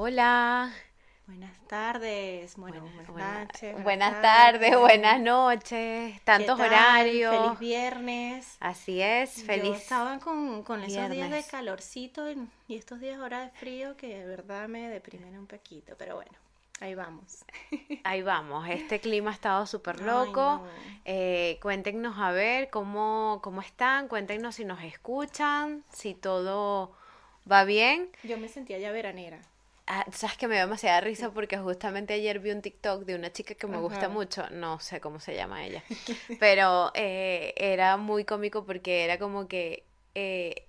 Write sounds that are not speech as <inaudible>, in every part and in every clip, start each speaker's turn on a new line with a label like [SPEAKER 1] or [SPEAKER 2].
[SPEAKER 1] Hola.
[SPEAKER 2] Buenas tardes, bueno, buenas, noches.
[SPEAKER 1] Buenas, tardes, buenas noches, tantos horarios.
[SPEAKER 2] Feliz viernes.
[SPEAKER 1] Así es, feliz. Yo
[SPEAKER 2] estaba con, con esos días de calorcito y, estos días ahora de frío que de verdad me deprimen un poquito, pero bueno. Ahí vamos. <laughs>
[SPEAKER 1] Ahí vamos. Este clima ha estado súper loco. Eh, cuéntenos a ver cómo, cómo están. Cuéntenos si nos escuchan, si todo va bien.
[SPEAKER 2] Yo me sentía ya veranera.
[SPEAKER 1] Ah, sabes que me dio demasiada risa porque justamente ayer vi un TikTok de una chica que me gusta mucho, no sé cómo se llama ella, <laughs> pero eh, era muy cómico porque era como que eh,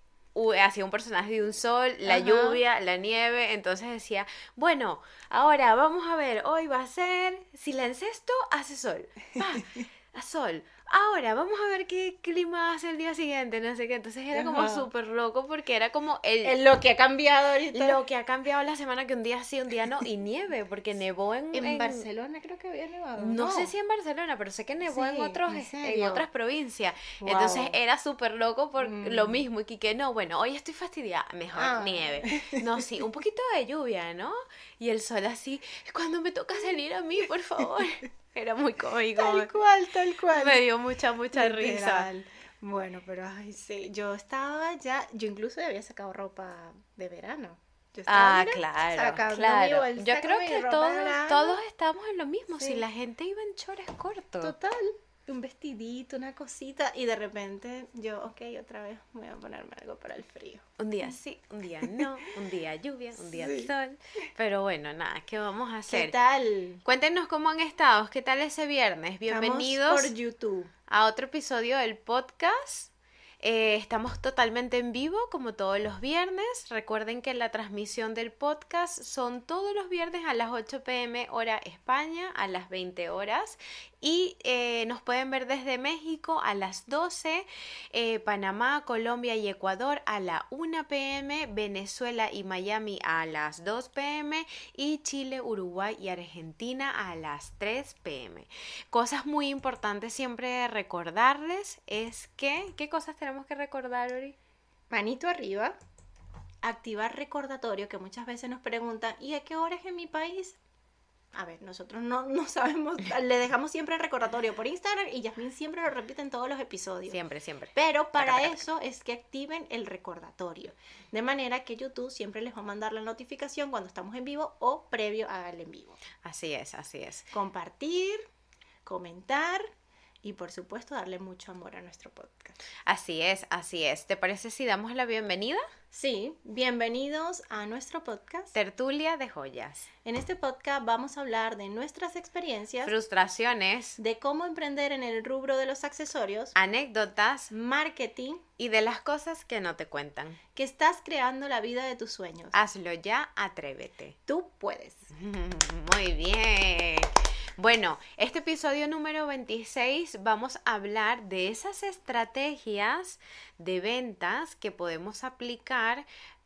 [SPEAKER 1] hacía un personaje de un sol, la lluvia, la nieve, entonces decía, bueno, ahora vamos a ver, hoy va a ser, si la encesto, hace sol, <laughs> a sol, ahora vamos a ver qué clima hace el día siguiente, no sé qué. Entonces era como súper loco porque era como el,
[SPEAKER 2] Lo que ha cambiado ahorita.
[SPEAKER 1] Lo que ha cambiado la semana que un día sí, un día no, y nieve, porque nevó en...
[SPEAKER 2] En, Barcelona creo que había nevado.
[SPEAKER 1] No, sé si en Barcelona, pero sé que nevó en, otros, en, otras provincias. Entonces era súper loco por mm. lo mismo, y que no, bueno, hoy estoy fastidiada, mejor ah. nieve. No, sí, un poquito de lluvia, ¿no? Y el sol así, cuando me toca salir a mí, por favor. <laughs> Era muy cómico.
[SPEAKER 2] Tal cual, tal cual.
[SPEAKER 1] Me dio mucha, mucha risa.
[SPEAKER 2] Bueno, pero ay, sí, yo estaba ya, yo incluso había sacado ropa de verano.
[SPEAKER 1] ah, claro, claro. Yo creo que todos, todos estamos en lo mismo, si la gente iba en chores cortos.
[SPEAKER 2] Total un vestidito, una cosita, y de repente yo, ok, otra vez voy a ponerme algo para el frío.
[SPEAKER 1] Un día sí, un día no, un día lluvia, un día sol. Pero bueno, nada, ¿qué vamos a hacer?
[SPEAKER 2] ¿Qué tal?
[SPEAKER 1] Cuéntenos cómo han estado, qué tal ese viernes. Bienvenidos
[SPEAKER 2] por YouTube.
[SPEAKER 1] a otro episodio del podcast. Eh, estamos totalmente en vivo como todos los viernes. Recuerden que la transmisión del podcast son todos los viernes a las 8 pm hora España, a las 20 horas. Y eh, nos pueden ver desde México a las 12, eh, Panamá, Colombia y Ecuador a la 1 pm, Venezuela y Miami a las 2 pm y Chile, Uruguay y Argentina a las 3 pm. Cosas muy importantes siempre recordarles es que, ¿qué cosas tenemos que recordar, Ori?
[SPEAKER 2] Manito arriba, activar recordatorio que muchas veces nos preguntan, ¿y a qué hora es en mi país? A ver, nosotros no, no sabemos, le dejamos siempre el recordatorio por Instagram y Yasmin siempre lo repite en todos los episodios.
[SPEAKER 1] Siempre, siempre.
[SPEAKER 2] Pero para eso es que activen el recordatorio. De manera que YouTube siempre les va a mandar la notificación cuando estamos en vivo o previo al en vivo.
[SPEAKER 1] Así es, así es.
[SPEAKER 2] Compartir, comentar y por supuesto darle mucho amor a nuestro podcast.
[SPEAKER 1] Así es, así es. ¿Te parece si damos la bienvenida?
[SPEAKER 2] Sí, bienvenidos a nuestro podcast
[SPEAKER 1] Tertulia de Joyas.
[SPEAKER 2] En este podcast vamos a hablar de nuestras experiencias,
[SPEAKER 1] frustraciones,
[SPEAKER 2] de cómo emprender en el rubro de los accesorios,
[SPEAKER 1] anécdotas,
[SPEAKER 2] marketing
[SPEAKER 1] y de las cosas que no te cuentan.
[SPEAKER 2] Que estás creando la vida de tus sueños.
[SPEAKER 1] Hazlo ya, atrévete.
[SPEAKER 2] Tú puedes. <laughs>
[SPEAKER 1] Muy bien. Bueno, este episodio número 26 vamos a hablar de esas estrategias de ventas que podemos aplicar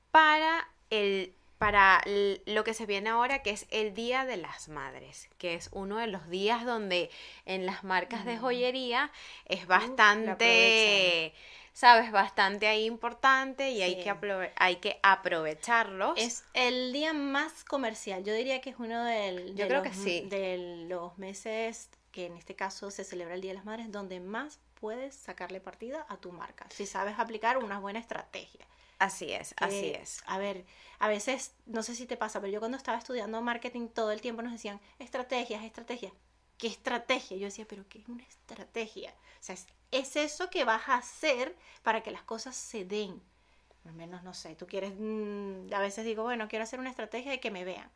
[SPEAKER 1] para el para lo que se viene ahora, que es el Día de las Madres, que es uno de los días donde en las marcas de mm. joyería es bastante sabes, bastante ahí importante y hay, que hay que aprovecharlos.
[SPEAKER 2] Es el día más comercial, yo diría que es uno del,
[SPEAKER 1] yo creo que sí.
[SPEAKER 2] de los meses que en este caso se celebra el Día de las Madres, donde más puedes sacarle partida a tu marca, si sabes aplicar una buena estrategia.
[SPEAKER 1] Así es, así es.
[SPEAKER 2] A ver, a veces, no sé si te pasa, pero yo cuando estaba estudiando marketing todo el tiempo nos decían estrategias, estrategias. ¿Qué estrategia? Yo decía, pero ¿qué es una estrategia? O sea, es es eso que vas a hacer para que las cosas se den. Al menos, no sé, tú quieres, mm, a veces digo, bueno, quiero hacer una estrategia de que me vean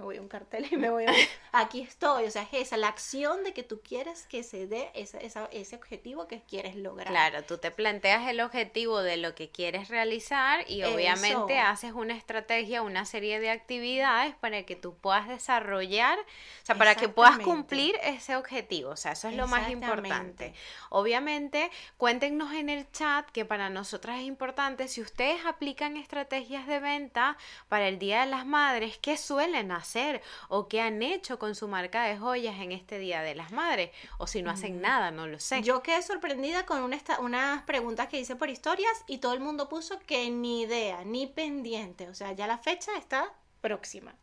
[SPEAKER 2] me voy a un cartel y me voy a... <laughs> Aquí estoy, o sea, es esa, la acción de que tú quieres que se dé ese, ese objetivo que quieres lograr.
[SPEAKER 1] Claro, tú te planteas el objetivo de lo que quieres realizar y obviamente haces una estrategia, una serie de actividades para que tú puedas desarrollar, o sea, para que puedas cumplir ese objetivo, o sea, eso es lo más importante. Obviamente, cuéntenos en el chat que para nosotras es importante, si ustedes aplican estrategias de venta para el Día de las Madres, ¿qué suelen hacer o qué han hecho con su marca de joyas en este Día de las Madres o si no hacen nada, no lo sé.
[SPEAKER 2] Yo quedé sorprendida con una, unas preguntas que hice por historias y todo el mundo puso que ni idea, ni pendiente, o sea, ya la fecha está próxima.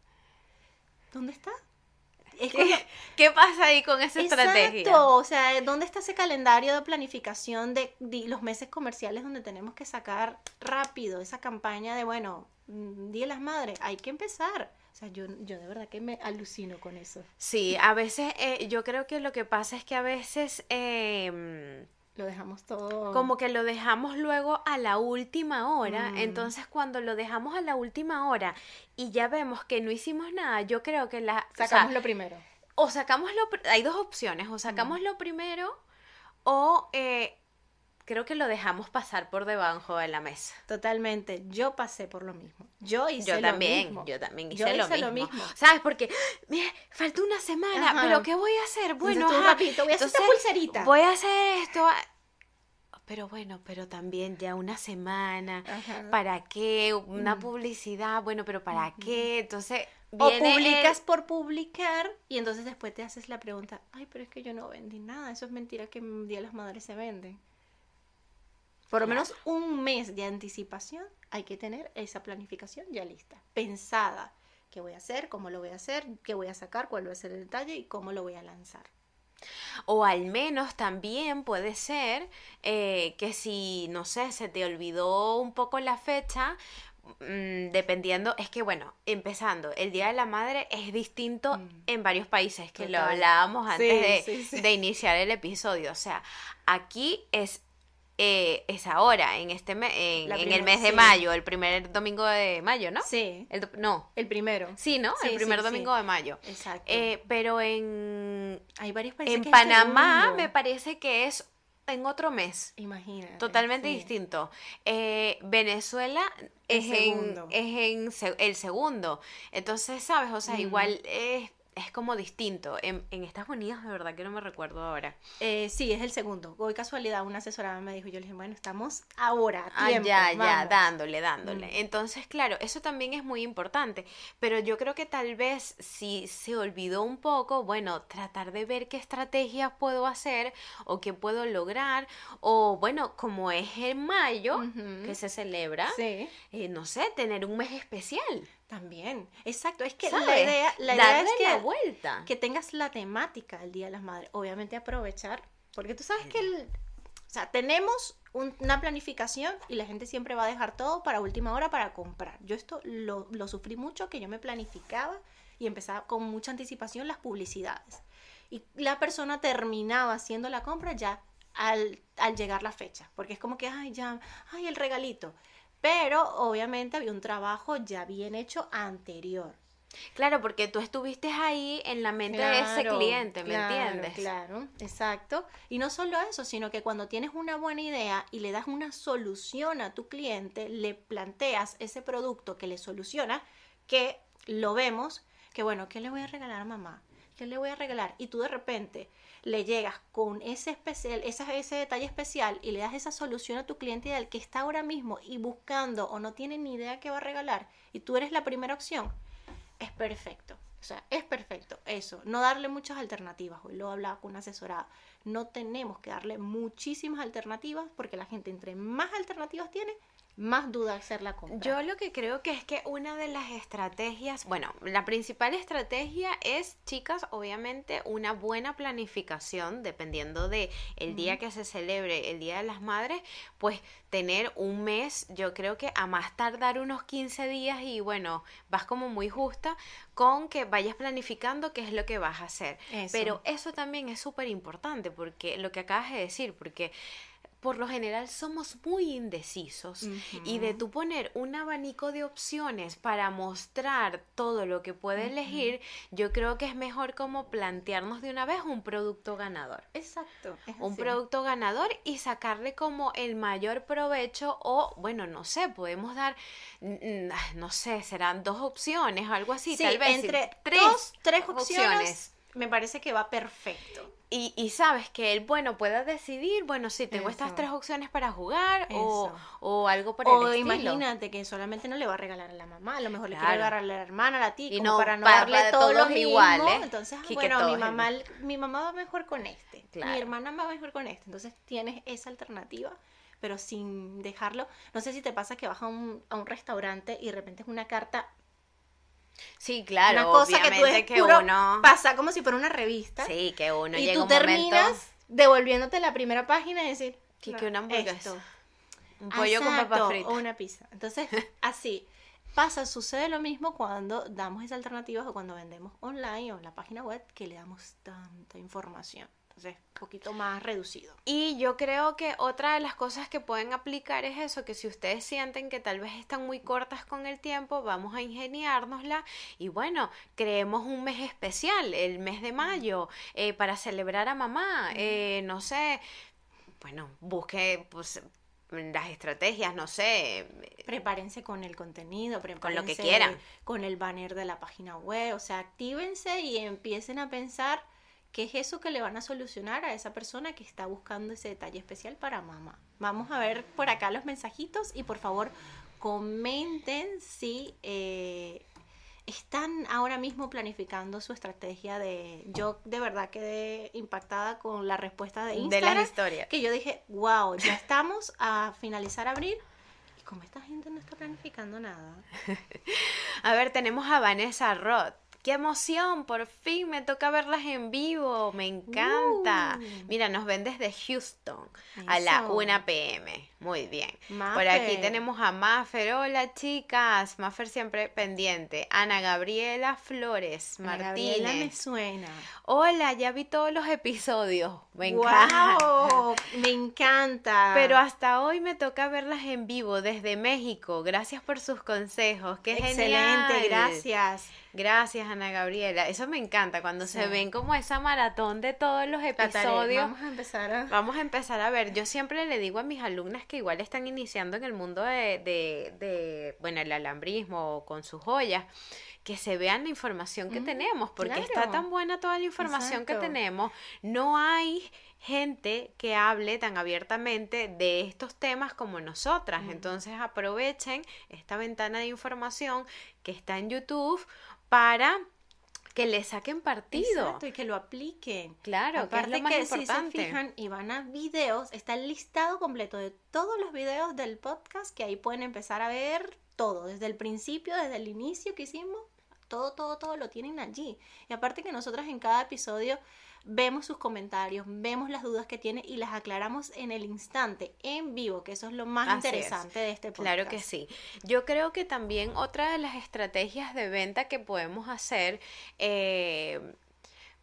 [SPEAKER 2] ¿Dónde está?
[SPEAKER 1] Es ¿Qué, ¿Qué, pasa ahí con esa estrategia?
[SPEAKER 2] Exacto, o sea, ¿dónde está ese calendario de planificación de, los meses comerciales donde tenemos que sacar rápido esa campaña de, bueno, mm, Día de las Madres, hay que empezar? O sea, yo, yo de verdad que me alucino con eso.
[SPEAKER 1] Sí, a veces eh, yo creo que lo que pasa es que a veces...
[SPEAKER 2] Eh, lo dejamos todo.
[SPEAKER 1] Como que lo dejamos luego a la última hora. Mm. Entonces, cuando lo dejamos a la última hora y ya vemos que no hicimos nada, yo creo que la.
[SPEAKER 2] Sacamos lo primero.
[SPEAKER 1] O sacamos lo. Hay dos opciones. O sacamos mm. lo primero o. Eh, creo que lo dejamos pasar por debajo de la mesa.
[SPEAKER 2] Totalmente. Yo pasé por lo mismo. Yo hice
[SPEAKER 1] yo también,
[SPEAKER 2] lo mismo.
[SPEAKER 1] Yo también hice, lo, mismo. ¿Sabes? Porque, mira, falta una semana, pero ¿qué voy a hacer? Bueno,
[SPEAKER 2] voy a hacer esta pulserita.
[SPEAKER 1] Voy a hacer esto. Pero bueno, pero también ya una semana, ¿para qué? Una mm. publicidad, bueno, pero ¿para qué? Entonces,
[SPEAKER 2] o publicas por publicar y entonces después te haces la pregunta, ay, pero es que yo no vendí nada, eso es mentira que el Día de las Madres se venden. Por lo menos un mes de anticipación hay que tener esa planificación ya lista, pensada. ¿Qué voy a hacer? ¿Cómo lo voy a hacer? ¿Qué voy a sacar? ¿Cuál va a ser el detalle? ¿Y cómo lo voy a lanzar?
[SPEAKER 1] O al menos también puede ser eh, que si, no sé, se te olvidó un poco la fecha, mm, dependiendo, es que bueno, empezando, el Día de la Madre es distinto mm. en varios países, que lo hablábamos antes de, de iniciar el episodio. O sea, aquí es eh, es ahora, en este en, el mes de mayo, el primer domingo de mayo, ¿no?
[SPEAKER 2] Sí.
[SPEAKER 1] El, no.
[SPEAKER 2] El primero.
[SPEAKER 1] Sí, ¿no? el primer domingo de mayo.
[SPEAKER 2] Exacto.
[SPEAKER 1] Eh, pero en,
[SPEAKER 2] Hay varios países
[SPEAKER 1] en Panamá me parece que es en otro mes.
[SPEAKER 2] Imagínate.
[SPEAKER 1] Totalmente distinto. Eh, Venezuela es en, es en el segundo. Entonces, ¿sabes? O sea, igual es es como distinto. En, en, Estados Unidos, de verdad que no me recuerdo ahora.
[SPEAKER 2] Eh, sí, es el segundo. Hoy casualidad, una asesora me dijo, yo le dije, bueno, estamos ahora.
[SPEAKER 1] ah, ya, ya, dándole, dándole. Mm. Entonces, claro, eso también es muy importante. Pero yo creo que tal vez si se olvidó un poco, bueno, tratar de ver qué estrategias puedo hacer o qué puedo lograr. O bueno, como es en mayo que se celebra,
[SPEAKER 2] sí.
[SPEAKER 1] Eh, no sé, tener un mes especial.
[SPEAKER 2] También, exacto. Es que la idea, la idea es que,
[SPEAKER 1] vuelta.
[SPEAKER 2] que tengas la temática del Día de las Madres. Obviamente aprovechar, porque tú sabes que el, o sea, tenemos una planificación y la gente siempre va a dejar todo para última hora para comprar. Yo esto lo, lo sufrí mucho, que yo me planificaba y empezaba con mucha anticipación las publicidades. Y la persona terminaba haciendo la compra ya al, al llegar la fecha, porque es como que, ay, ya, ay, el regalito. Pero obviamente había un trabajo ya bien hecho anterior.
[SPEAKER 1] Claro, porque tú estuviste ahí en la mente de ese cliente, ¿me entiendes?
[SPEAKER 2] Claro, exacto. Y no solo eso, sino que cuando tienes una buena idea y le das una solución a tu cliente, le planteas ese producto que le soluciona, que lo vemos, que bueno, ¿qué le voy a regalar a mamá? ¿Qué le voy a regalar? Y tú de repente le llegas con ese, especial, ese, ese detalle especial y le das esa solución a tu cliente ideal que está ahora mismo y buscando o no tiene ni idea qué va a regalar y tú eres la primera opción, es perfecto. O sea, es perfecto eso. No darle muchas alternativas. Hoy lo hablaba con una asesorada. No tenemos que darle muchísimas alternativas porque la gente entre más alternativas tiene, más duda hacer la compra.
[SPEAKER 1] Yo lo que creo que es que una de las estrategias, bueno, la principal estrategia es, chicas, obviamente una buena planificación, dependiendo de el día que se celebre el Día de las Madres, pues tener un mes, yo creo que a más tardar unos 15 días y bueno, vas como muy justa con que vayas planificando qué es lo que vas a hacer. Pero eso también es súper importante porque lo que acabas de decir, porque por lo general somos muy indecisos y de tú poner un abanico de opciones para mostrar todo lo que puede elegir, yo creo que es mejor como plantearnos de una vez un producto ganador.
[SPEAKER 2] Exacto.
[SPEAKER 1] Un producto ganador y sacarle como el mayor provecho o, bueno, no sé, podemos dar, no sé, serán dos opciones, algo así, tal vez.
[SPEAKER 2] Entre tres, tres opciones me parece que va perfecto.
[SPEAKER 1] Y, y, sabes que él, bueno, pueda decidir, bueno, sí, tengo estas tres opciones para jugar o, o, algo por el
[SPEAKER 2] estilo. O imagínate que solamente no le va a regalar a la mamá, a lo mejor le quiere regalar a la hermana, a la tía, y no, para no darle todos, los iguales. Entonces, bueno, mi mamá, mi mamá va mejor con este, mi hermana va mejor con este. Entonces tienes esa alternativa pero sin dejarlo. No sé si te pasa que vas a un, a un restaurante y de repente es una carta
[SPEAKER 1] Sí, claro,
[SPEAKER 2] una cosa que tú ves
[SPEAKER 1] que
[SPEAKER 2] puro
[SPEAKER 1] uno...
[SPEAKER 2] pasa como si fuera una revista.
[SPEAKER 1] Sí, que uno
[SPEAKER 2] y
[SPEAKER 1] llega
[SPEAKER 2] tú
[SPEAKER 1] un
[SPEAKER 2] terminas
[SPEAKER 1] momento...
[SPEAKER 2] devolviéndote la primera página y decir
[SPEAKER 1] Que-
[SPEAKER 2] "No,
[SPEAKER 1] que una hamburguesa,
[SPEAKER 2] esto".
[SPEAKER 1] Un pollo con papas fritas.
[SPEAKER 2] O una pizza. Entonces, <laughs> así. Pasa, sucede lo mismo cuando damos esas alternativas o cuando vendemos online o en la página web que le damos tanta información. Entonces, un poquito más reducido.
[SPEAKER 1] Y yo creo que otra de las cosas que pueden aplicar es eso, que si ustedes sienten que tal vez están muy cortas con el tiempo, vamos a ingeniárnosla y bueno, creemos un mes especial, el mes de mayo, eh, para celebrar a mamá, eh, no sé, bueno, busque pues las estrategias, no sé,
[SPEAKER 2] Prepárense con el contenido, prepárense
[SPEAKER 1] lo que quieran.
[SPEAKER 2] Con el banner de la página web. O sea, actívense y empiecen a pensar qué es eso que le van a solucionar a esa persona que está buscando ese detalle especial para mamá. Vamos a ver por acá los mensajitos y por favor comenten si eh, están ahora mismo planificando su estrategia de... Yo de verdad quedé impactada con la respuesta de
[SPEAKER 1] de
[SPEAKER 2] Instagram.
[SPEAKER 1] las historias.
[SPEAKER 2] que yo dije, wow, ya estamos a finalizar abril y como esta gente no está planificando nada. <laughs>
[SPEAKER 1] A ver, tenemos a Vanessa Roth. ¡Qué emoción! Por fin me toca verlas en vivo. Me encanta.
[SPEAKER 2] Uh.
[SPEAKER 1] Mira, nos ven desde Houston a la
[SPEAKER 2] Eso.
[SPEAKER 1] 1 pm. Muy bien. Por
[SPEAKER 2] Mafer.
[SPEAKER 1] aquí tenemos a Maffer. Hola, chicas. Maffer siempre pendiente. Ana Gabriela Flores
[SPEAKER 2] Ana Gabriela me
[SPEAKER 1] Martínez.
[SPEAKER 2] suena.
[SPEAKER 1] Hola, ya vi todos los episodios. Me encanta.
[SPEAKER 2] ¡Wow! Me encanta.
[SPEAKER 1] Pero hasta hoy me toca verlas en vivo desde México. Gracias por sus consejos. ¡Qué
[SPEAKER 2] Excelente,
[SPEAKER 1] genial!
[SPEAKER 2] gracias.
[SPEAKER 1] Gracias, Ana Gabriela. Eso me encanta cuando se ven como esa maratón de todos los episodios.
[SPEAKER 2] Vamos a empezar a...
[SPEAKER 1] Vamos a empezar a ver. Yo siempre le digo a mis alumnas que igual están iniciando en el mundo de, de, de, bueno, el alambrismo o con sus joyas, que se vean la información que
[SPEAKER 2] Mm,
[SPEAKER 1] tenemos, porque está tan buena toda la información que tenemos. No hay gente que hable tan abiertamente de estos temas como nosotras.
[SPEAKER 2] Mm.
[SPEAKER 1] Entonces aprovechen esta ventana de información que está en YouTube para que le saquen partido.
[SPEAKER 2] Exacto, y que lo apliquen.
[SPEAKER 1] Claro, que es
[SPEAKER 2] Aparte
[SPEAKER 1] lo más
[SPEAKER 2] que si se
[SPEAKER 1] importante.
[SPEAKER 2] fijan y van a videos, está el listado completo de todos los videos del podcast que ahí pueden empezar a ver todo, desde el principio, desde el inicio que hicimos, todo, todo, todo lo tienen allí. Y aparte que nosotras en cada episodio vemos sus comentarios, vemos las dudas que tiene y las aclaramos en el instante, en vivo, que eso es lo más
[SPEAKER 1] Así es.
[SPEAKER 2] interesante de este podcast.
[SPEAKER 1] Claro que sí. Yo creo que también otra de las estrategias de venta que podemos hacer, eh,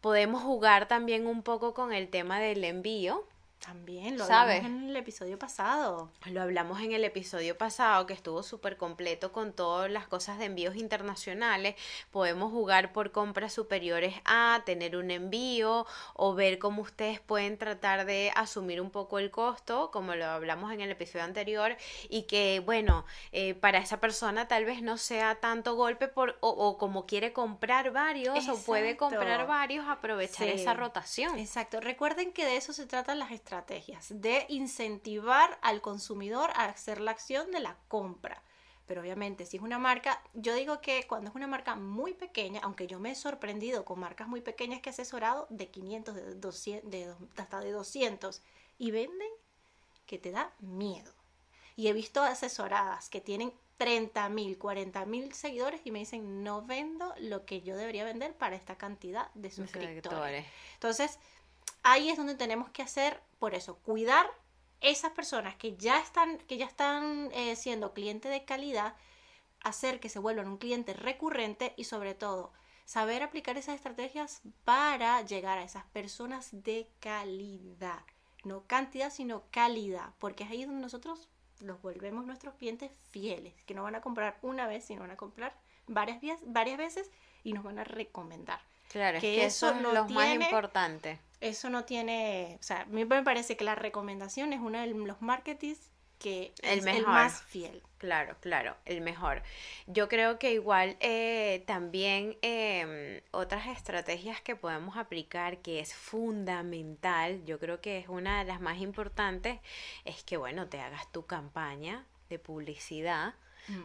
[SPEAKER 1] podemos jugar también un poco con el tema del envío.
[SPEAKER 2] También lo
[SPEAKER 1] ¿Sabes?
[SPEAKER 2] hablamos en el episodio pasado.
[SPEAKER 1] Lo hablamos en el episodio pasado que estuvo súper completo con todas las cosas de envíos internacionales. Podemos jugar por compras superiores a tener un envío o ver cómo ustedes pueden tratar de asumir un poco el costo, como lo hablamos en el episodio anterior, y que, bueno, eh, para esa persona tal vez no sea tanto golpe por, o, o como quiere comprar varios o puede comprar varios, aprovechar
[SPEAKER 2] Sí.
[SPEAKER 1] esa rotación.
[SPEAKER 2] Exacto. Recuerden que de eso se tratan las estrategias, de incentivar al consumidor a hacer la acción de la compra. Pero obviamente, si es una marca, yo digo que cuando es una marca muy pequeña, aunque yo me he sorprendido con marcas muy pequeñas que he asesorado de 500, de 200, de, hasta de 200, y venden que te da miedo. Y he visto asesoradas que tienen 30 mil, 40 mil seguidores y me dicen, no vendo lo que yo debería vender para esta cantidad de. Suscriptores. Entonces, ahí es donde tenemos que hacer, por eso, cuidar esas personas que ya están, que ya están eh, siendo cliente de calidad, hacer que se vuelvan un cliente recurrente y sobre todo saber aplicar esas estrategias para llegar a esas personas de calidad. No cantidad, sino calidad, porque es ahí donde nosotros los volvemos nuestros clientes fieles, que no van a comprar una vez, sino van a comprar varias, varias veces y nos van a recomendar.
[SPEAKER 1] Claro, es
[SPEAKER 2] que
[SPEAKER 1] eso
[SPEAKER 2] eso
[SPEAKER 1] es
[SPEAKER 2] no
[SPEAKER 1] lo más importante.
[SPEAKER 2] Eso no tiene, o sea, a mí me parece que la recomendación es uno de los marketings que
[SPEAKER 1] El
[SPEAKER 2] es el
[SPEAKER 1] mejor.
[SPEAKER 2] más fiel.
[SPEAKER 1] Claro, claro, el mejor. Yo creo que igual eh, también em, otras estrategias que podemos aplicar que es fundamental, yo creo que es una de las más importantes, es que bueno, te hagas tu campaña de publicidad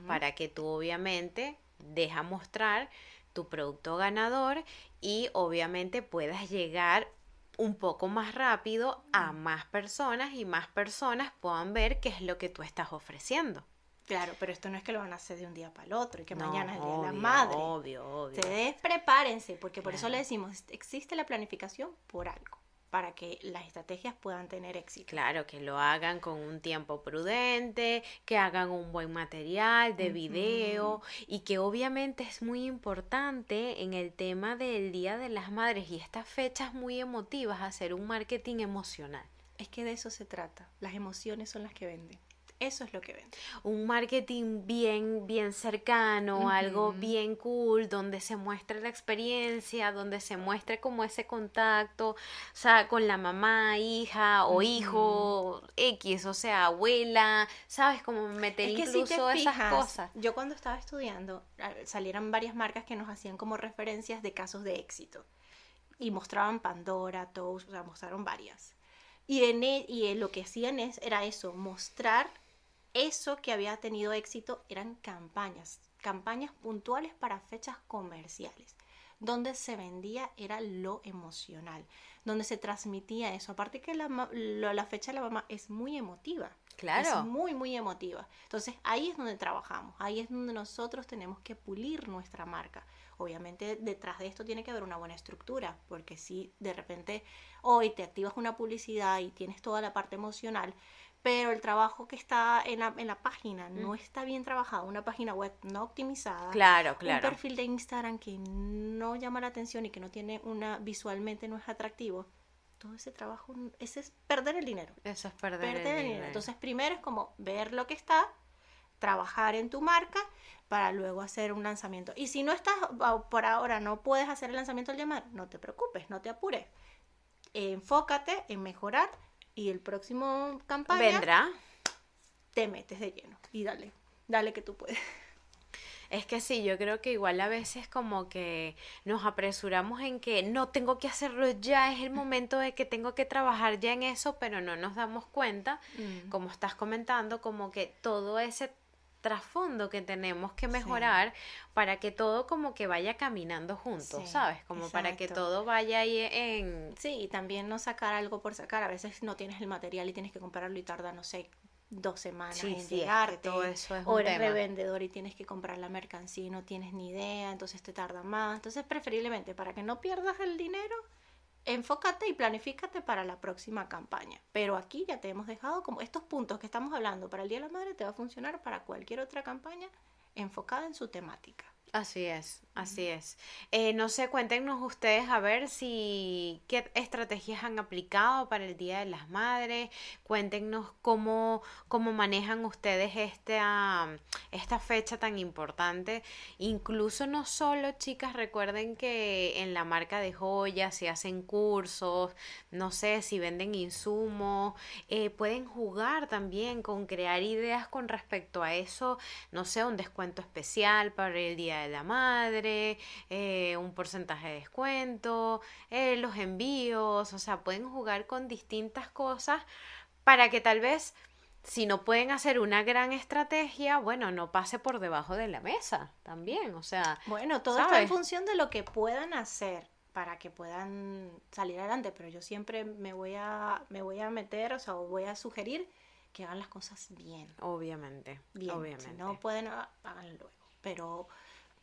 [SPEAKER 1] para que tú obviamente deja mostrar tu producto ganador y obviamente puedas llegar un poco más rápido a más personas y más personas puedan ver qué es lo que tú estás ofreciendo.
[SPEAKER 2] Claro, pero esto no es que lo van a hacer de un día para el otro y que
[SPEAKER 1] No,
[SPEAKER 2] mañana es el día de la madre.
[SPEAKER 1] Obvio, obvio.
[SPEAKER 2] Ustedes prepárense, porque por eso le decimos, existe la planificación por algo, para que las estrategias puedan tener éxito.
[SPEAKER 1] Claro, que lo hagan con un tiempo prudente, que hagan un buen material de video y que obviamente es muy importante en el tema del Día de las Madres y estas fechas muy emotivas hacer un marketing emocional.
[SPEAKER 2] Es que de eso se trata. Las emociones son las que venden. Eso es lo que vende.
[SPEAKER 1] Un marketing bien, bien cercano, algo bien cool, donde se muestre la experiencia, donde se muestre como ese contacto, o sea, con la mamá, hija o hijo X, o sea, abuela, ¿sabes? Como meter
[SPEAKER 2] Es que si
[SPEAKER 1] incluso esas cosas.
[SPEAKER 2] yo cuando estaba estudiando, salieron varias marcas que nos hacían como referencias de casos de éxito. Y mostraban Pandora, Toast, o sea, mostraron varias. Y, en e- y en lo que hacían es, era eso, mostrar eso que había tenido éxito, eran campañas, campañas puntuales para fechas comerciales. Donde se vendía era lo emocional, donde se transmitía eso. Aparte que la, la fecha de la mamá es muy emotiva.
[SPEAKER 1] Claro.
[SPEAKER 2] Es muy, muy emotiva. Entonces ahí es donde trabajamos, ahí es donde nosotros tenemos que pulir nuestra marca. Obviamente detrás de esto tiene que haber una buena estructura, porque si de repente hoy te activas una publicidad y tienes toda la parte emocional, pero el trabajo que está en la, en la página no está bien trabajado, una página web no optimizada,
[SPEAKER 1] Claro,
[SPEAKER 2] un
[SPEAKER 1] claro.
[SPEAKER 2] perfil de Instagram que no llama la atención y que no tiene una, visualmente no es atractivo, todo ese trabajo, ese es perder el dinero
[SPEAKER 1] Eso es perder,
[SPEAKER 2] perder
[SPEAKER 1] el
[SPEAKER 2] el dinero.
[SPEAKER 1] dinero.
[SPEAKER 2] Entonces, primero es como ver lo que está, trabajar en tu marca para luego hacer un lanzamiento. Y si no estás, por ahora no puedes hacer el lanzamiento del llamar, no te preocupes, no te apures. Enfócate en mejorar y el próximo campaña
[SPEAKER 1] vendrá.
[SPEAKER 2] te metes de lleno y dale, dale que tú puedes.
[SPEAKER 1] Es que sí, yo creo que igual a veces como que nos apresuramos en que no tengo que hacerlo ya, es el momento de que tengo que trabajar ya en eso, pero no nos damos cuenta,
[SPEAKER 2] Mm.
[SPEAKER 1] como estás comentando, como que todo ese trasfondo que tenemos que mejorar para que todo como que vaya caminando juntos,
[SPEAKER 2] Sí,
[SPEAKER 1] ¿sabes? Como para que
[SPEAKER 2] exacto.
[SPEAKER 1] todo vaya ahí en...
[SPEAKER 2] Sí, y también no sacar algo por sacar. A veces no tienes el material y tienes que comprarlo y tarda, no sé, dos semanas
[SPEAKER 1] Sí,
[SPEAKER 2] en
[SPEAKER 1] sí, es que
[SPEAKER 2] llegarte.
[SPEAKER 1] todo eso es
[SPEAKER 2] o
[SPEAKER 1] un
[SPEAKER 2] eres
[SPEAKER 1] tema.
[SPEAKER 2] revendedor y tienes que comprar la mercancía y no tienes ni idea, entonces te tarda más. Entonces, preferiblemente, para que no pierdas el dinero, enfócate y planifícate para la próxima campaña. Pero aquí ya te hemos dejado como estos puntos que estamos hablando para el Día de la Madre te va a funcionar para cualquier otra campaña enfocada en su temática.
[SPEAKER 1] Así es, así es. Eh, no sé, cuéntenos ustedes a ver si qué estrategias han aplicado para el Día de las Madres. Cuéntenos cómo, cómo manejan ustedes esta, esta fecha tan importante. Incluso no solo, chicas, recuerden que en la marca de joyas se hacen cursos, no sé, si venden insumos, eh, pueden jugar también con crear ideas con respecto a eso, no sé, un descuento especial para el Día de la Madre, eh, un porcentaje de descuento, eh, los envíos, o sea, pueden jugar con distintas cosas para que tal vez si no pueden hacer una gran estrategia, bueno, no pase por debajo de la mesa también, o sea,
[SPEAKER 2] Bueno, todo está en función de lo que puedan hacer para que puedan salir adelante, pero yo siempre me voy a, me voy a meter, o sea, voy a sugerir que hagan las cosas bien,
[SPEAKER 1] obviamente,
[SPEAKER 2] bien.
[SPEAKER 1] obviamente.
[SPEAKER 2] Si no pueden, háganlo luego. Pero,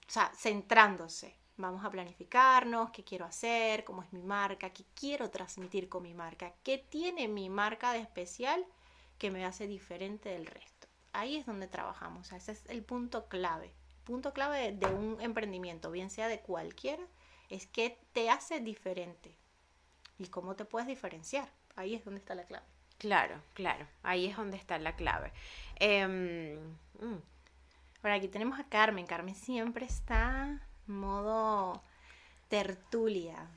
[SPEAKER 2] o sea, centrándose. Vamos a planificarnos, qué quiero hacer, cómo es mi marca, qué quiero transmitir con mi marca, qué tiene mi marca de especial que me hace diferente del resto. Ahí es donde trabajamos, o sea, ese es el punto clave. Punto clave de, un emprendimiento, bien sea de cualquiera, es qué te hace diferente y cómo te puedes diferenciar. Ahí es donde está la clave.
[SPEAKER 1] Claro, claro, ahí es donde está la clave. Em, mm,
[SPEAKER 2] Ahora aquí tenemos a Carmen. Carmen siempre está modo tertulia.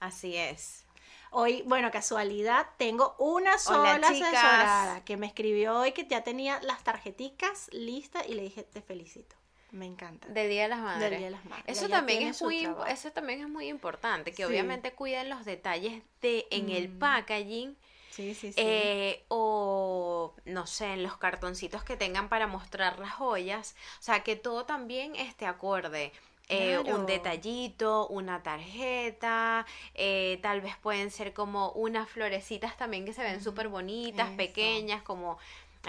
[SPEAKER 1] así es.
[SPEAKER 2] Hoy, bueno, casualidad, tengo una sola asesorada que me escribió hoy que ya tenía las tarjeticas listas y le dije, te felicito. Me encanta.
[SPEAKER 1] Del Día de las Madres.
[SPEAKER 2] Del Día de las Madres.
[SPEAKER 1] Eso
[SPEAKER 2] Ella
[SPEAKER 1] también es muy
[SPEAKER 2] trabajo.
[SPEAKER 1] eso también es muy importante, que
[SPEAKER 2] Sí.
[SPEAKER 1] obviamente cuiden los detalles de en el
[SPEAKER 2] Mm.
[SPEAKER 1] packaging
[SPEAKER 2] Sí, sí, sí.
[SPEAKER 1] eh, o no sé, en los cartoncitos que tengan para mostrar las joyas, o sea, que todo también esté acorde. Eh, un detallito, una tarjeta, eh, tal vez pueden ser como unas florecitas también que se ven súper bonitas,
[SPEAKER 2] eso.
[SPEAKER 1] pequeñas, como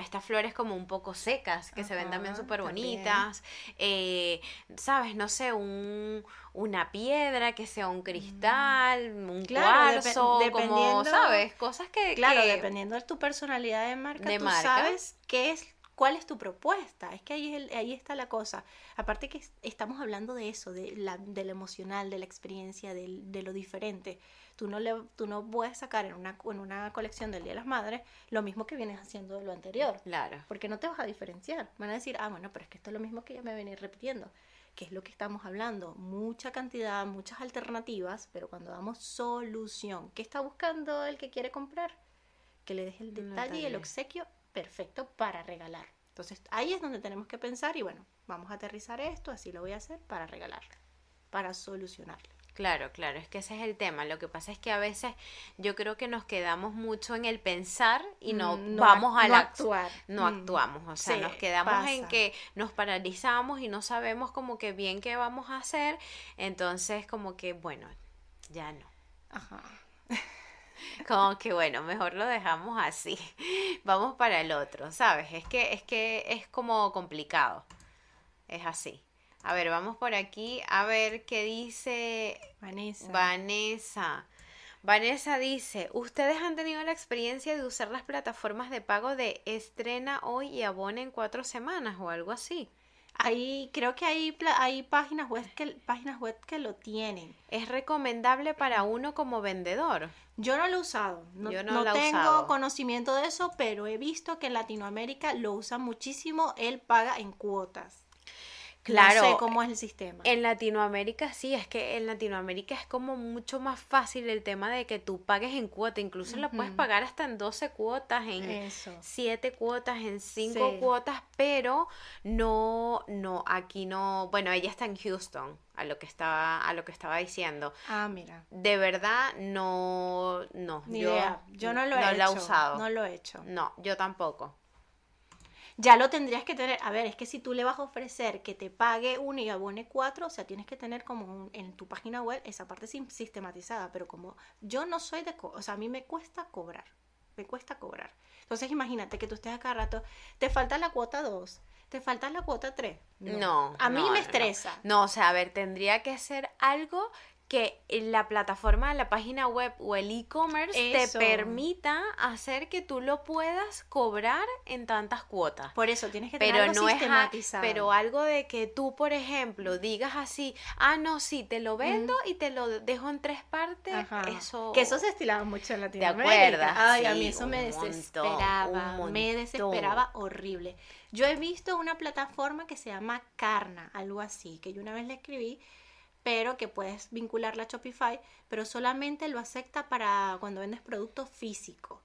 [SPEAKER 1] estas flores como un poco secas, que se ven también súper bonitas. Eh, ¿Sabes? No sé, un, una piedra que sea un cristal, un
[SPEAKER 2] Mm. Claro, depe-
[SPEAKER 1] cuarzo, como, ¿sabes? Cosas que...
[SPEAKER 2] Claro,
[SPEAKER 1] que-
[SPEAKER 2] dependiendo de tu personalidad de marca,
[SPEAKER 1] De
[SPEAKER 2] tú
[SPEAKER 1] marca.
[SPEAKER 2] sabes qué es, cuál es tu propuesta. Es que ahí, es el- ahí está la cosa. Aparte que es- estamos hablando de eso, de, la, de lo emocional, de la experiencia, del- de, lo diferente. Tú no, le, tú no puedes sacar en una, en una colección del Día de las Madres lo mismo que vienes haciendo de lo anterior.
[SPEAKER 1] Claro.
[SPEAKER 2] Porque no te vas a diferenciar. Van a decir, ah, bueno, pero es que esto es lo mismo que ya me venía repitiendo. Que es lo que estamos hablando. Mucha cantidad, muchas alternativas, pero cuando damos solución, ¿qué está buscando el que quiere comprar? Que le deje el detalle y el obsequio perfecto para regalar. Entonces ahí es donde tenemos que pensar y bueno, vamos a aterrizar esto, así lo voy a hacer para regalarle, para solucionarle.
[SPEAKER 1] Claro, claro, es que ese es el tema. Lo que pasa es que a veces yo creo que nos quedamos mucho en el pensar y no,
[SPEAKER 2] Mm, no
[SPEAKER 1] vamos a
[SPEAKER 2] no
[SPEAKER 1] la
[SPEAKER 2] actuar.
[SPEAKER 1] No
[SPEAKER 2] Mm.
[SPEAKER 1] actuamos, o sea,
[SPEAKER 2] Sí,
[SPEAKER 1] nos quedamos en que nos paralizamos y no sabemos como que bien qué vamos a hacer. Entonces, como que, bueno, ya no.
[SPEAKER 2] Ajá. <laughs>
[SPEAKER 1] Como que bueno, mejor lo dejamos así. <laughs> Vamos para el otro, ¿sabes? Es que es que es como complicado. Es así. A ver, vamos por aquí a ver qué dice
[SPEAKER 2] Vanessa.
[SPEAKER 1] Vanessa. Vanessa dice, ¿ustedes han tenido la experiencia de usar las plataformas de pago de estrena hoy y abona en cuatro semanas o algo así?
[SPEAKER 2] Ahí creo que hay, hay páginas web que páginas web que lo tienen.
[SPEAKER 1] ¿Es recomendable para uno como vendedor?
[SPEAKER 2] Yo no lo he usado, no,
[SPEAKER 1] Yo no
[SPEAKER 2] no
[SPEAKER 1] la he
[SPEAKER 2] tengo
[SPEAKER 1] usado.
[SPEAKER 2] conocimiento de eso, pero he visto que en Latinoamérica lo usan muchísimo, él paga en cuotas.
[SPEAKER 1] Claro,
[SPEAKER 2] No sé cómo es el sistema.
[SPEAKER 1] En Latinoamérica sí, es que en Latinoamérica es como mucho más fácil el tema de que tú pagues en cuota, incluso lo puedes pagar hasta en 12 cuotas, en
[SPEAKER 2] Eso.
[SPEAKER 1] 7 cuotas, en 5
[SPEAKER 2] Sí.
[SPEAKER 1] cuotas, pero no, no, aquí no, bueno, ella está en Houston, a lo que estaba, a lo que estaba diciendo.
[SPEAKER 2] Ah, mira.
[SPEAKER 1] De verdad, no, no,
[SPEAKER 2] Ni
[SPEAKER 1] yo,
[SPEAKER 2] idea. Yo no lo he
[SPEAKER 1] no
[SPEAKER 2] hecho.
[SPEAKER 1] la he usado.
[SPEAKER 2] No lo he hecho.
[SPEAKER 1] No, yo tampoco.
[SPEAKER 2] Ya lo tendrías que tener. A ver, es que si tú le vas a ofrecer que te pague uno y abone cuatro, o sea, tienes que tener como un- en tu página web esa parte sistematizada. Pero como yo no soy de. co- O sea, a mí me cuesta cobrar. Me cuesta cobrar. Entonces, imagínate que tú estés a cada rato. Te falta la cuota 2. Te falta la cuota 3.
[SPEAKER 1] No.
[SPEAKER 2] A mí
[SPEAKER 1] no,
[SPEAKER 2] me
[SPEAKER 1] no, no.
[SPEAKER 2] estresa.
[SPEAKER 1] No, o sea, a ver, tendría que ser algo que la plataforma, la página web o el e-commerce te permita hacer que tú lo puedas cobrar en tantas cuotas.
[SPEAKER 2] Por eso tienes que tener
[SPEAKER 1] Pero
[SPEAKER 2] algo
[SPEAKER 1] no es
[SPEAKER 2] sistematizado.
[SPEAKER 1] pero algo de que tú, por ejemplo, digas así, ah, no, sí, te lo vendo y te lo dejo en tres partes,
[SPEAKER 2] Ajá.
[SPEAKER 1] eso...
[SPEAKER 2] Que eso se estilaba mucho en
[SPEAKER 1] ¿Te
[SPEAKER 2] Latinoamérica.
[SPEAKER 1] acuerdas?
[SPEAKER 2] Ay, a mí eso me
[SPEAKER 1] montón,
[SPEAKER 2] desesperaba. Me desesperaba horrible. Yo he visto una plataforma que se llama Carna, algo así, que yo una vez le escribí, pero que puedes vincularla a Shopify, pero solamente lo acepta para cuando vendes productos físicos,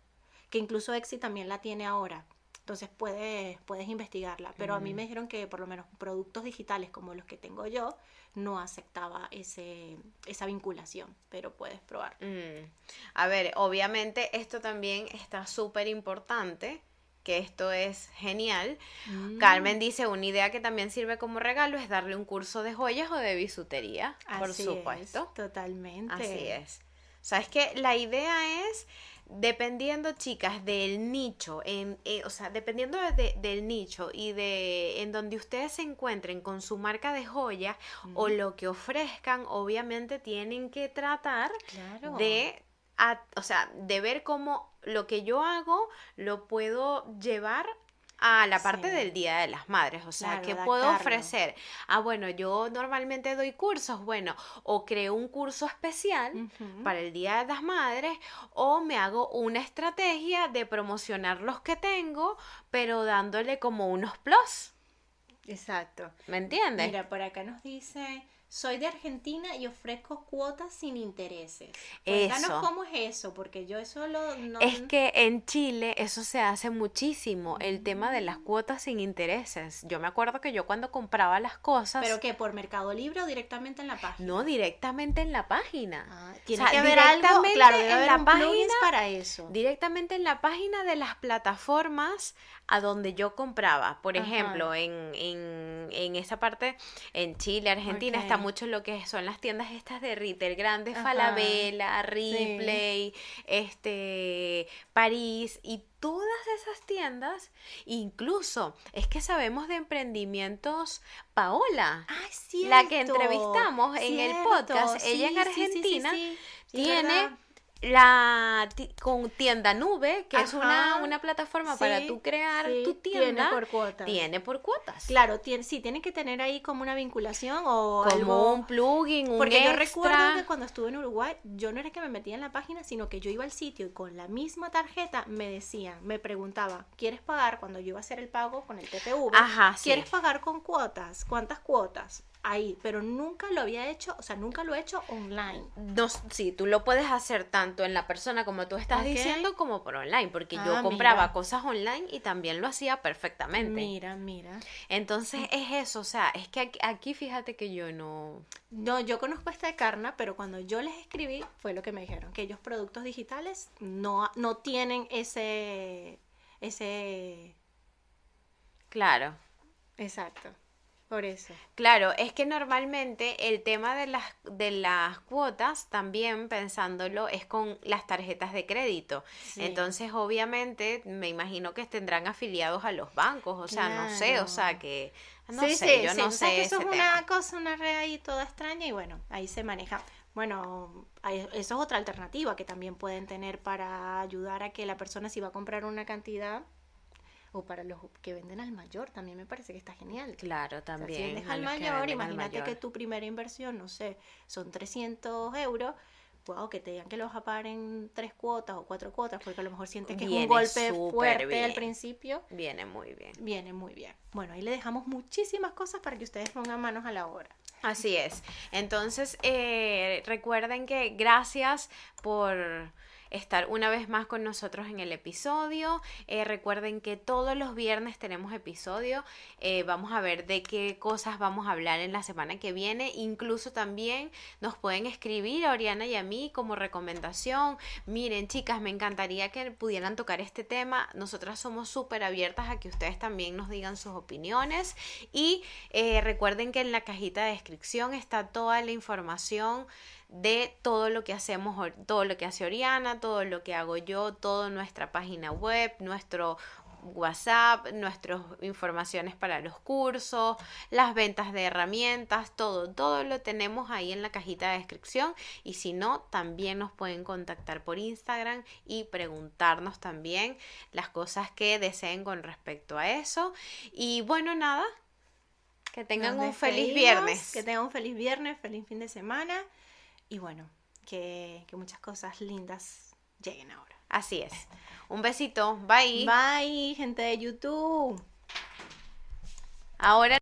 [SPEAKER 2] que incluso Etsy también la tiene ahora. Entonces puedes, puedes investigarla. Pero a mí me dijeron que por lo menos productos digitales como los que tengo yo, no aceptaba ese, esa vinculación, pero puedes probar.
[SPEAKER 1] Mm. A ver, obviamente esto también está súper importante, que esto es genial.
[SPEAKER 2] Mm.
[SPEAKER 1] Carmen dice, una idea que también sirve como regalo es darle un curso de joyas o de bisutería, por
[SPEAKER 2] Así
[SPEAKER 1] supuesto.
[SPEAKER 2] es, totalmente.
[SPEAKER 1] Así es. O sea, es que la idea es, dependiendo, chicas, del nicho, en, eh, o sea, dependiendo de- del nicho y de en donde ustedes se encuentren con su marca de joyas o lo que ofrezcan, obviamente tienen que tratar
[SPEAKER 2] Claro.
[SPEAKER 1] de, a- o sea, de ver cómo lo que yo hago lo puedo llevar a la parte
[SPEAKER 2] Sí.
[SPEAKER 1] del Día de las Madres, o sea,
[SPEAKER 2] Claro,
[SPEAKER 1] ¿qué puedo ofrecer? Ah, bueno, yo normalmente doy cursos, bueno, o creo un curso especial para el Día de las Madres, o me hago una estrategia de promocionar los que tengo, pero dándole como unos plus,
[SPEAKER 2] Exacto.
[SPEAKER 1] ¿me entiendes?
[SPEAKER 2] Mira, por acá nos dice, soy de Argentina y ofrezco cuotas sin intereses. Cuéntanos
[SPEAKER 1] Eso.
[SPEAKER 2] cómo es eso, porque yo eso lo... No,
[SPEAKER 1] Es que en Chile eso se hace muchísimo, el tema de las cuotas sin intereses. Yo me acuerdo que yo cuando compraba las cosas,
[SPEAKER 2] ¿Pero qué? ¿Por Mercado Libre o directamente en la página?
[SPEAKER 1] no directamente en la página.
[SPEAKER 2] Ah, tiene
[SPEAKER 1] sea,
[SPEAKER 2] que haber algo, claro, debe
[SPEAKER 1] en
[SPEAKER 2] haber
[SPEAKER 1] la
[SPEAKER 2] un plugin
[SPEAKER 1] página-
[SPEAKER 2] para eso.
[SPEAKER 1] Directamente en la página de las plataformas a donde yo compraba. Por
[SPEAKER 2] Ajá.
[SPEAKER 1] ejemplo, en, en, en esa parte, en Chile, Argentina,
[SPEAKER 2] Ok.
[SPEAKER 1] está mucho lo que son las tiendas estas de retail grandes,
[SPEAKER 2] Ajá.
[SPEAKER 1] Falabella, Ripley, este, París y todas esas tiendas, incluso es que sabemos de emprendimientos, Paola,
[SPEAKER 2] Ah,
[SPEAKER 1] la que entrevistamos en el podcast, ella en
[SPEAKER 2] sí,
[SPEAKER 1] Argentina
[SPEAKER 2] sí,
[SPEAKER 1] tiene. La con tienda nube, que es una, una plataforma para tú crear
[SPEAKER 2] sí,
[SPEAKER 1] tu
[SPEAKER 2] tiene
[SPEAKER 1] tienda.
[SPEAKER 2] por cuotas.
[SPEAKER 1] Tiene por cuotas.
[SPEAKER 2] Claro, tiene, sí, tiene que tener ahí como una vinculación o
[SPEAKER 1] Como
[SPEAKER 2] algo.
[SPEAKER 1] un plugin, un
[SPEAKER 2] Porque yo recuerdo que cuando estuve en Uruguay, yo no era que me metía en la página, sino que yo iba al sitio y con la misma tarjeta me decían, me preguntaba, ¿quieres pagar? Cuando yo iba a hacer el pago con el TPV,
[SPEAKER 1] Ajá, sí.
[SPEAKER 2] ¿quieres pagar con cuotas? ¿Cuántas cuotas? Ahí, pero nunca lo había hecho, o sea, nunca lo he hecho online.
[SPEAKER 1] No, sí, tú lo puedes hacer tanto en la persona como tú estás diciendo como por online, porque yo
[SPEAKER 2] Ah,
[SPEAKER 1] compraba
[SPEAKER 2] mira.
[SPEAKER 1] cosas online y también lo hacía perfectamente.
[SPEAKER 2] Mira, mira.
[SPEAKER 1] Entonces es eso, o sea, es que aquí, aquí fíjate que yo no...
[SPEAKER 2] No, yo conozco esta de Carna, pero cuando yo les escribí fue lo que me dijeron, que ellos productos digitales no, no tienen ese, ese,
[SPEAKER 1] Claro.
[SPEAKER 2] exacto, por eso.
[SPEAKER 1] Claro, es que normalmente el tema de las, de las cuotas, también pensándolo, es con las tarjetas de crédito.
[SPEAKER 2] Sí.
[SPEAKER 1] Entonces, obviamente, me imagino que tendrán afiliados a los bancos, o sea, no sé, o sea, que... No
[SPEAKER 2] sí,
[SPEAKER 1] sé,
[SPEAKER 2] sí,
[SPEAKER 1] yo
[SPEAKER 2] sí,
[SPEAKER 1] no sé
[SPEAKER 2] que eso es una cosa, una red ahí toda extraña y bueno, ahí se maneja. Bueno, eso es otra alternativa que también pueden tener para ayudar a que la persona si va a comprar una cantidad o para los que venden al mayor, también me parece que está genial.
[SPEAKER 1] Claro,
[SPEAKER 2] O sea,
[SPEAKER 1] también.
[SPEAKER 2] si vendes al
[SPEAKER 1] los que
[SPEAKER 2] mayor,
[SPEAKER 1] al
[SPEAKER 2] imagínate que tu primera inversión, no sé, son 300 euros, wow, que te digan que lo vas a pagar en tres cuotas o cuatro cuotas, porque a lo mejor sientes que es un golpe fuerte al principio.
[SPEAKER 1] Viene muy bien.
[SPEAKER 2] Viene muy bien. Bueno, ahí le dejamos muchísimas cosas para que ustedes pongan manos a la obra.
[SPEAKER 1] Así es. Entonces, eh, recuerden que gracias por estar una vez más con nosotros en el episodio. Eh, recuerden que todos los viernes tenemos episodio. Eh, vamos a ver de qué cosas vamos a hablar en la semana que viene. Incluso también nos pueden escribir a Oriana y a mí como recomendación. Miren, chicas, me encantaría que pudieran tocar este tema. Nosotras somos súper abiertas a que ustedes también nos digan sus opiniones. Y eh, recuerden que en la cajita de descripción está toda la información de todo lo que hacemos, todo lo que hace Oriana, todo lo que hago yo, toda nuestra página web, nuestro WhatsApp, nuestras informaciones para los cursos, las ventas de herramientas, todo, todo lo tenemos ahí en la cajita de descripción y si no, también nos pueden contactar por Instagram y preguntarnos también las cosas que deseen con respecto a eso. Y bueno, nada, que tengan un feliz viernes.
[SPEAKER 2] Que tengan un feliz viernes, feliz fin de semana. Y bueno, que, que muchas cosas lindas lleguen ahora.
[SPEAKER 1] Así es. Un besito. Bye.
[SPEAKER 2] Bye, gente de YouTube.
[SPEAKER 1] Ahora